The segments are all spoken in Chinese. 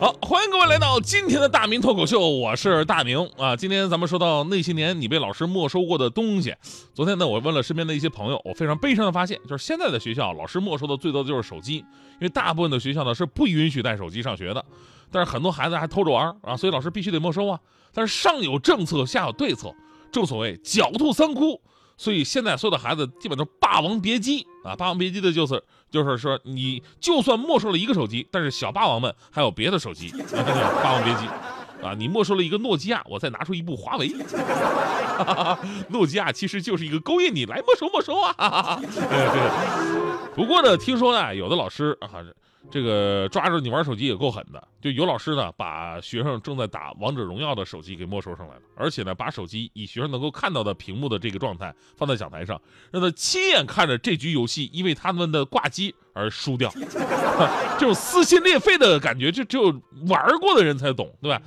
好，欢迎各位来到今天的大明脱口秀，我是大明啊。今天咱们说到那些年你被老师没收过的东西。昨天呢，我问了身边的一些朋友，我非常悲伤的发现，就是现在的学校老师没收的最多的就是手机，因为大部分的学校呢是不允许带手机上学的，但是很多孩子还偷着玩啊，所以老师必须得没收啊。但是上有政策，下有对策，正所谓狡兔三窟。所以现在所有的孩子基本都《霸王别姬》啊，《霸王别姬》的就是就是说，你就算没收了一个手机，但是小霸王们还有别的手机，《霸王别姬》啊，你没收了一个诺基亚，我再拿出一部华为，诺基亚其实就是一个勾引你来没收没收啊。不过呢，听说呢，有的老师啊。这个抓着你玩手机也够狠的，就有老师呢把学生正在打王者荣耀的手机给没收上来了，而且呢把手机以学生能够看到的屏幕的这个状态放在讲台上，让他亲眼看着这局游戏因为他们的挂机而输掉，这种撕心裂肺的感觉，就只有玩过的人才懂，对吧？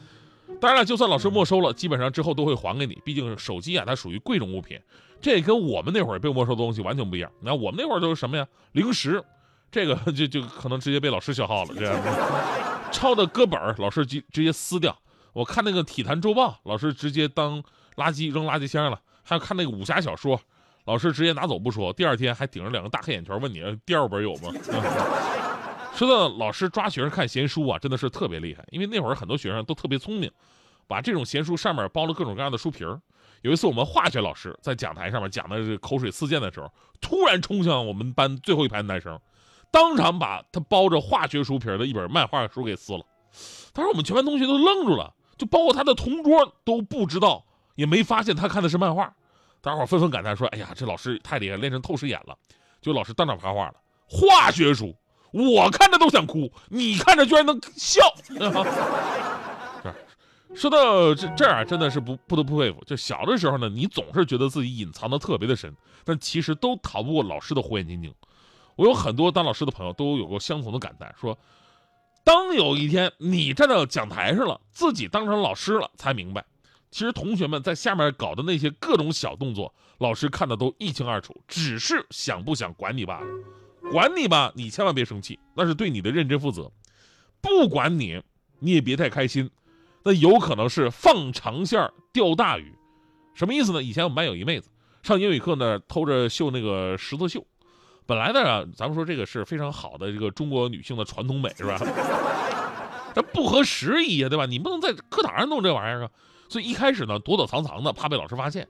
当然了，就算老师没收了，基本上之后都会还给你，毕竟手机啊它属于贵重物品，这跟我们那会儿被没收的东西完全不一样。那我们那会儿都是什么呀？零食。这个 就就可能直接被老师消耗了，这样抄的歌本老师直直接撕掉。我看那个体坛周报，老师直接当垃圾扔垃圾箱了。还有看那个武侠小说，老师直接拿走不说，第二天还顶着两个大黑眼圈问你第二本有吗？说到老师抓学生看闲书啊，真的是特别厉害，因为那会儿很多学生都特别聪明，把这种闲书上面包了各种各样的书皮儿。有一次我们化学老师在讲台上面讲的口水四溅的时候，突然冲向我们班最后一排的男生。当场把他包着化学书皮的一本漫画书给撕了，当时我们全班同学都愣住了，就包括他的同桌都不知道，也没发现他看的是漫画。大家伙纷纷感叹说：“哎呀，这老师太厉害，练成透视眼了。”就老师当场发话了：“化学书，我看着都想哭，你看着居然能笑。”说到这这儿，真的是不不得不佩服。就小的时候呢，你总是觉得自己隐藏的特别的深，但其实都逃不过老师的火眼金睛。我有很多当老师的朋友都有过相同的感叹，说，当有一天你站到讲台上了，自己当成老师了，才明白，其实同学们在下面搞的那些各种小动作，老师看的都一清二楚，只是想不想管你罢了。管你吧，你千万别生气，那是对你的认真负责；不管你，你也别太开心，那有可能是放长线钓大鱼。什么意思呢？以前我们班有一妹子上英语课呢，偷着绣那个十字绣。本来呢，咱们说这个是非常好的这个中国女性的传统美，是吧？这不合时宜呀，对吧？你不能在课堂上弄这玩意儿啊。所以一开始呢，躲躲藏藏的，怕被老师发现。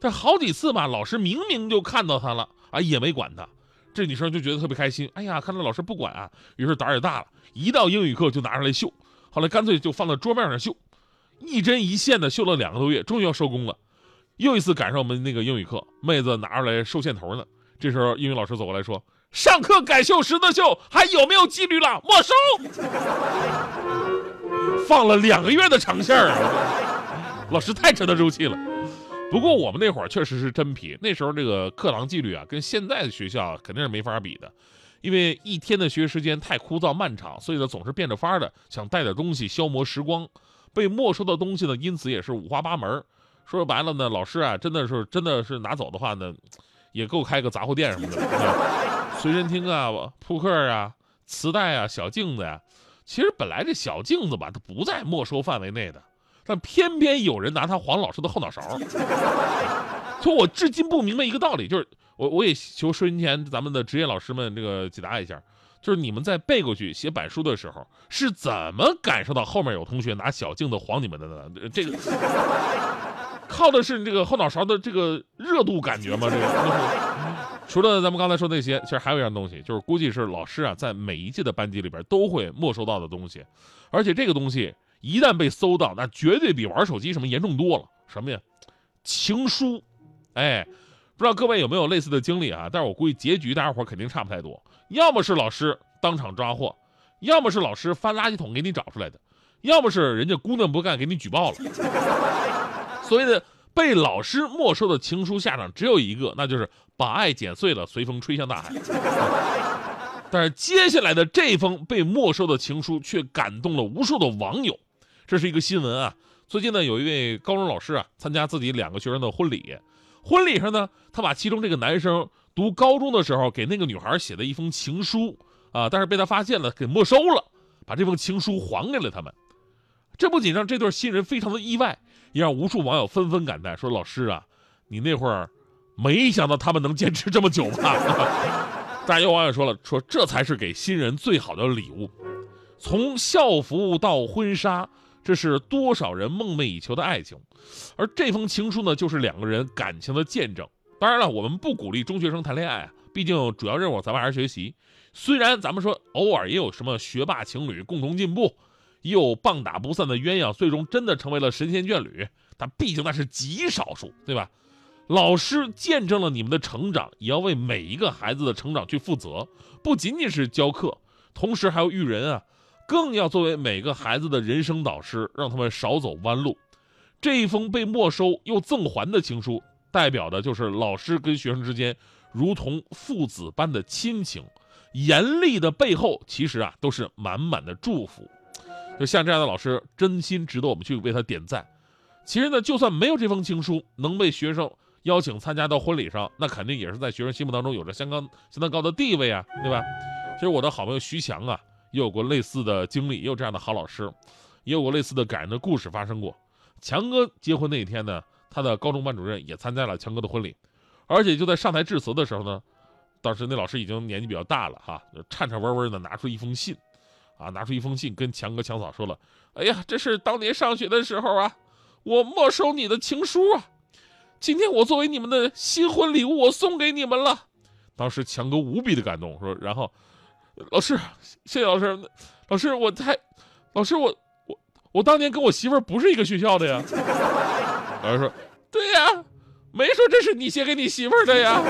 但好几次吧，老师明明就看到她了啊，也没管她。这女生就觉得特别开心，哎呀，看到老师不管啊，于是胆儿也大了，一到英语课就拿出来绣。后来干脆就放在桌面上绣，一针一线的绣了两个多月，终于要收工了。又一次赶上我们那个英语课，妹子拿出来收线头呢。这时候，英语老师走过来说：“上课改秀十字绣，还有没有纪律了？没收！”放了两个月的长线啊！老师太沉得住气了。不过我们那会儿确实是真皮，那时候这个课堂纪律啊，跟现在的学校肯定是没法比的。因为一天的学时间太枯燥漫长，所以呢总是变着法儿的想带点东西消磨时光。被没收的东西呢，因此也是五花八门。说白了呢，老师啊，真的是真的是拿走的话呢。也够开个杂货店什么的，随身听啊、扑克啊、磁带啊、小镜子呀。其实本来这小镜子吧，它不在没收范围内的，但偏偏有人拿它晃老师的后脑勺。所以我至今不明白一个道理，就是我我也求收音前咱们的职业老师们这个解答一下，就是你们在背过去写板书的时候，是怎么感受到后面有同学拿小镜子晃你们的呢？这个。靠的是你这个后脑勺的这个热度感觉吗？这个 除了咱们刚才说那些，其实还有一样东西，就是估计是老师啊在每一届的班级里边都会没收到的东西，而且这个东西一旦被搜到，那绝对比玩手机什么严重多了。什么呀？情书。哎，不知道各位有没有类似的经历啊？但是我估计结局大家伙肯定差不太多，要么是老师当场抓获，要么是老师翻垃圾桶给你找出来的，要么是人家姑娘不干给你举报了。所谓的被老师没收的情书下场只有一个，那就是把爱剪碎了，随风吹向大海。但是接下来的这封被没收的情书却感动了无数的网友。这是一个新闻啊！最近呢，有一位高中老师啊，参加自己两个学生的婚礼，婚礼上呢，他把其中这个男生读高中的时候给那个女孩写的一封情书啊，但是被他发现了，给没收了，把这封情书还给了他们。这不仅让这对新人非常的意外，也让无数网友纷纷感叹说：“老师啊，你那会儿没想到他们能坚持这么久吧？” 但有网友说了，说这才是给新人最好的礼物，从校服到婚纱。这是多少人梦寐以求的爱情，而这封情书呢，就是两个人感情的见证。当然了，我们不鼓励中学生谈恋爱，毕竟主要任务咱们还是学习。虽然咱们说偶尔也有什么学霸情侣共同进步，又棒打不散的鸳鸯最终真的成为了神仙眷侣，但毕竟那是极少数，对吧？老师见证了你们的成长，也要为每一个孩子的成长去负责，不仅仅是教课，同时还要育人啊。更要作为每个孩子的人生导师，让他们少走弯路。这一封被没收又赠还的情书，代表的就是老师跟学生之间如同父子般的亲情。严厉的背后，其实啊都是满满的祝福。就像这样的老师，真心值得我们去为他点赞。其实呢，就算没有这封情书，能被学生邀请参加到婚礼上，那肯定也是在学生心目当中有着相当相当高的地位啊，对吧？其实我的好朋友徐强啊。也有过类似的经历，也有这样的好老师，也有过类似的感人的故事发生过。强哥结婚那一天呢，他的高中班主任也参加了强哥的婚礼，而且就在上台致辞的时候呢，当时那老师已经年纪比较大了哈，颤颤巍巍的拿出一封信，啊，拿出一封信跟强哥强嫂说了：“哎呀，这是当年上学的时候啊，我没收你的情书啊，今天我作为你们的新婚礼物，我送给你们了。”当时强哥无比的感动，说，然后。老师，谢谢老师。老师，我太，老师，我我我当年跟我媳妇不是一个学校的呀。老师说，对呀，没说这是你写给你媳妇的呀，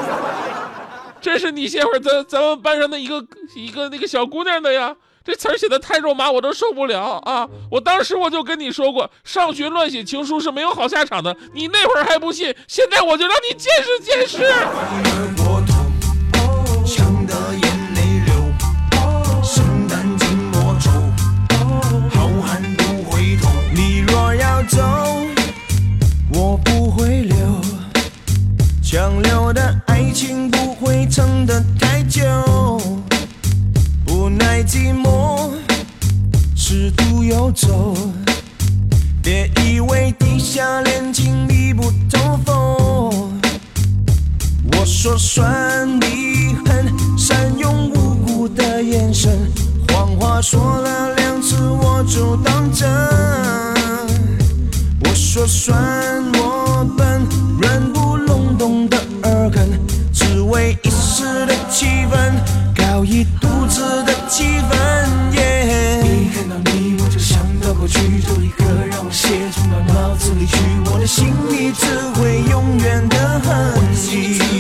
这是你写会咱咱们班上的一个一个那个小姑娘的呀。这词儿写的太肉麻，我都受不了啊！我当时我就跟你说过，上学乱写情书是没有好下场的。你那会儿还不信，现在我就让你见识见识。走，别以为地下恋情密不透风。我说算你狠，善用无辜的眼神，谎话说了两次我就当真。我说算我笨，软不隆咚的耳根，只为一时的气氛，搞一肚子心里只会永远的恨你。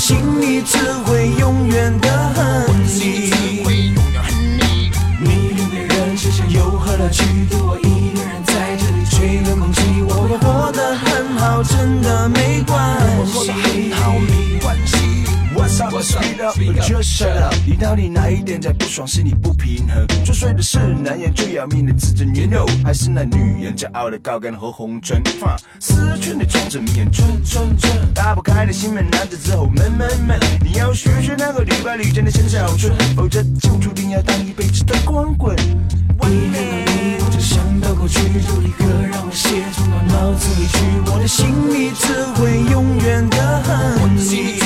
心里只会永远的恨你。你。跟的人吃香又喝辣去丢我一个人在这里吹冷空气我会活得很好真的没关系。Speed up or just shut up，你到底哪一点在不爽，是你不平衡？作祟的是男人最要命的自尊，you know，还是那女人骄傲的高杆和红唇？思春的装着迷眼春春春，打不开的心门，难得之后闷闷闷。你要学学那个屡败屡战的陈小春，否则就注定要当一辈子的光棍。一看到你，我就想到过去，就立刻让我写冲到脑子里去，我的心里只会永远的恨你。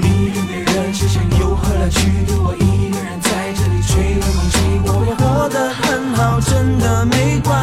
你跟别人之间又何来去？留我一个人在这里吹冷空气，我会活得很好，真的没关